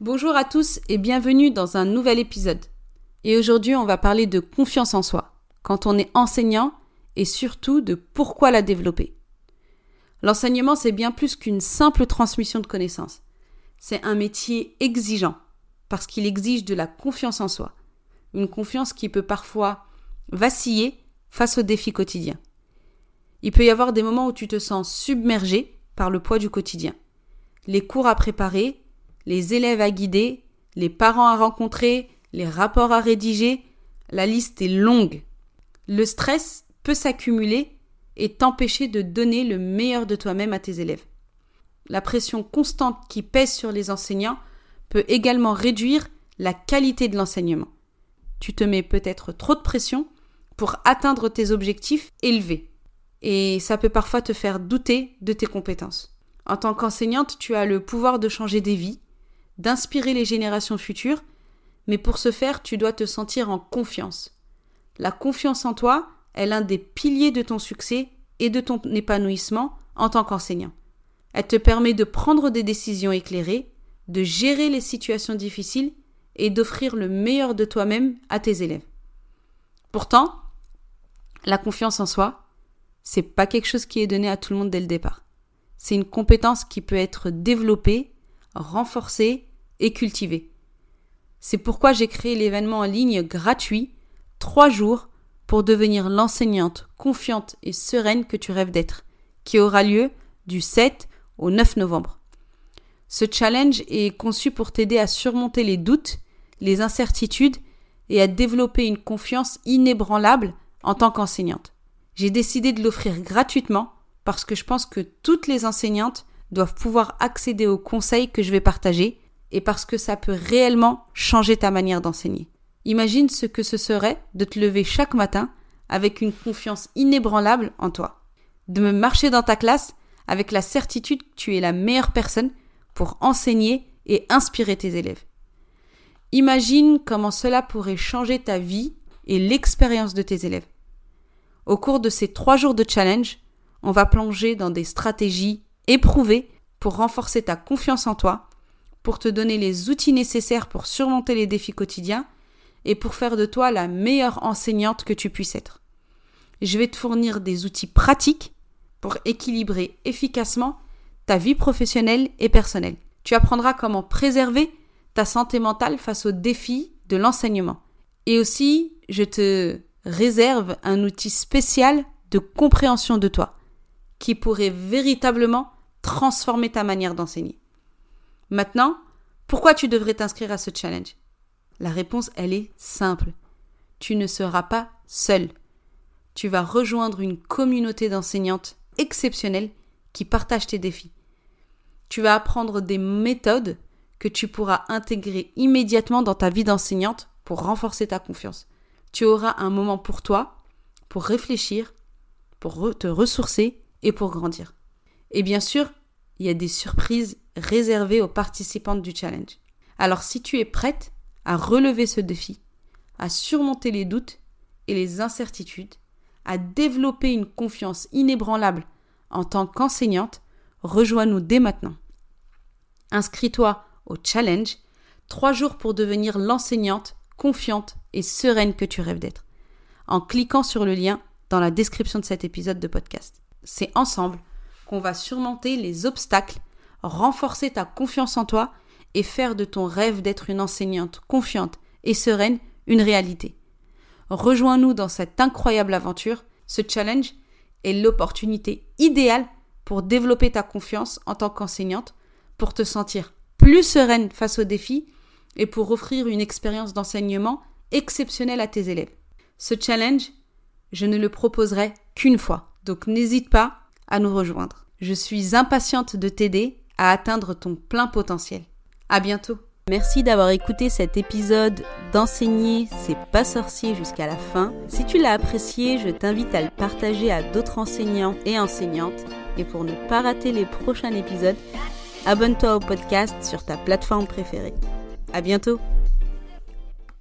Bonjour à tous et bienvenue dans un nouvel épisode. Et aujourd'hui, on va parler de confiance en soi, quand on est enseignant et surtout de pourquoi la développer. L'enseignement, c'est bien plus qu'une simple transmission de connaissances. C'est un métier exigeant, parce qu'il exige de la confiance en soi. Une confiance qui peut parfois vaciller face aux défis quotidiens. Il peut y avoir des moments où tu te sens submergé par le poids du quotidien. Les cours à préparer, les élèves à guider, les parents à rencontrer, les rapports à rédiger, la liste est longue. Le stress peut s'accumuler et t'empêcher de donner le meilleur de toi-même à tes élèves. La pression constante qui pèse sur les enseignants peut également réduire la qualité de l'enseignement. Tu te mets peut-être trop de pression pour atteindre tes objectifs élevés. Et ça peut parfois te faire douter de tes compétences. En tant qu'enseignante, tu as le pouvoir de changer des vies, d'inspirer les générations futures, mais pour ce faire, tu dois te sentir en confiance. La confiance en toi est l'un des piliers de ton succès et de ton épanouissement en tant qu'enseignant. Elle te permet de prendre des décisions éclairées, de gérer les situations difficiles et d'offrir le meilleur de toi-même à tes élèves. Pourtant, la confiance en soi, c'est pas quelque chose qui est donné à tout le monde dès le départ. C'est une compétence qui peut être développée renforcer et cultiver. C'est pourquoi j'ai créé l'événement en ligne gratuit, 3 jours, pour devenir l'enseignante confiante et sereine que tu rêves d'être, qui aura lieu du 7 au 9 novembre. Ce challenge est conçu pour t'aider à surmonter les doutes, les incertitudes et à développer une confiance inébranlable en tant qu'enseignante. J'ai décidé de l'offrir gratuitement parce que je pense que toutes les enseignantes doivent pouvoir accéder aux conseils que je vais partager et parce que ça peut réellement changer ta manière d'enseigner. Imagine ce que ce serait de te lever chaque matin avec une confiance inébranlable en toi, de me marcher dans ta classe avec la certitude que tu es la meilleure personne pour enseigner et inspirer tes élèves. Imagine comment cela pourrait changer ta vie et l'expérience de tes élèves. Au cours de ces trois jours de challenge, on va plonger dans des stratégies éprouver pour renforcer ta confiance en toi, pour te donner les outils nécessaires pour surmonter les défis quotidiens et pour faire de toi la meilleure enseignante que tu puisses être. Je vais te fournir des outils pratiques pour équilibrer efficacement ta vie professionnelle et personnelle. Tu apprendras comment préserver ta santé mentale face aux défis de l'enseignement. Et aussi, je te réserve un outil spécial de compréhension de toi qui pourrait véritablement transformer ta manière d'enseigner. Maintenant, pourquoi tu devrais t'inscrire à ce challenge? La réponse, elle est simple. Tu ne seras pas seul. Tu vas rejoindre une communauté d'enseignantes exceptionnelles qui partagent tes défis. Tu vas apprendre des méthodes que tu pourras intégrer immédiatement dans ta vie d'enseignante pour renforcer ta confiance. Tu auras un moment pour toi, pour réfléchir, pour te ressourcer et pour grandir. Et bien sûr, il y a des surprises réservées aux participantes du challenge. Alors si tu es prête à relever ce défi, à surmonter les doutes et les incertitudes, à développer une confiance inébranlable en tant qu'enseignante, rejoins-nous dès maintenant. Inscris-toi au challenge, trois jours pour devenir l'enseignante confiante et sereine que tu rêves d'être, en cliquant sur le lien dans la description de cet épisode de podcast. C'est ensemble qu'on va surmonter les obstacles, renforcer ta confiance en toi et faire de ton rêve d'être une enseignante confiante et sereine une réalité. Rejoins-nous dans cette incroyable aventure. Ce challenge est l'opportunité idéale pour développer ta confiance en tant qu'enseignante, pour te sentir plus sereine face aux défis et pour offrir une expérience d'enseignement exceptionnelle à tes élèves. Ce challenge, je ne le proposerai qu'une fois, donc n'hésite pas à nous rejoindre. Je suis impatiente de t'aider à atteindre ton plein potentiel. À bientôt! Merci d'avoir écouté cet épisode d'enseigner c'est pas sorcier jusqu'à la fin. Si tu l'as apprécié, je t'invite à le partager à d'autres enseignants et enseignantes. Et pour ne pas rater les prochains épisodes, abonne-toi au podcast sur ta plateforme préférée. À bientôt!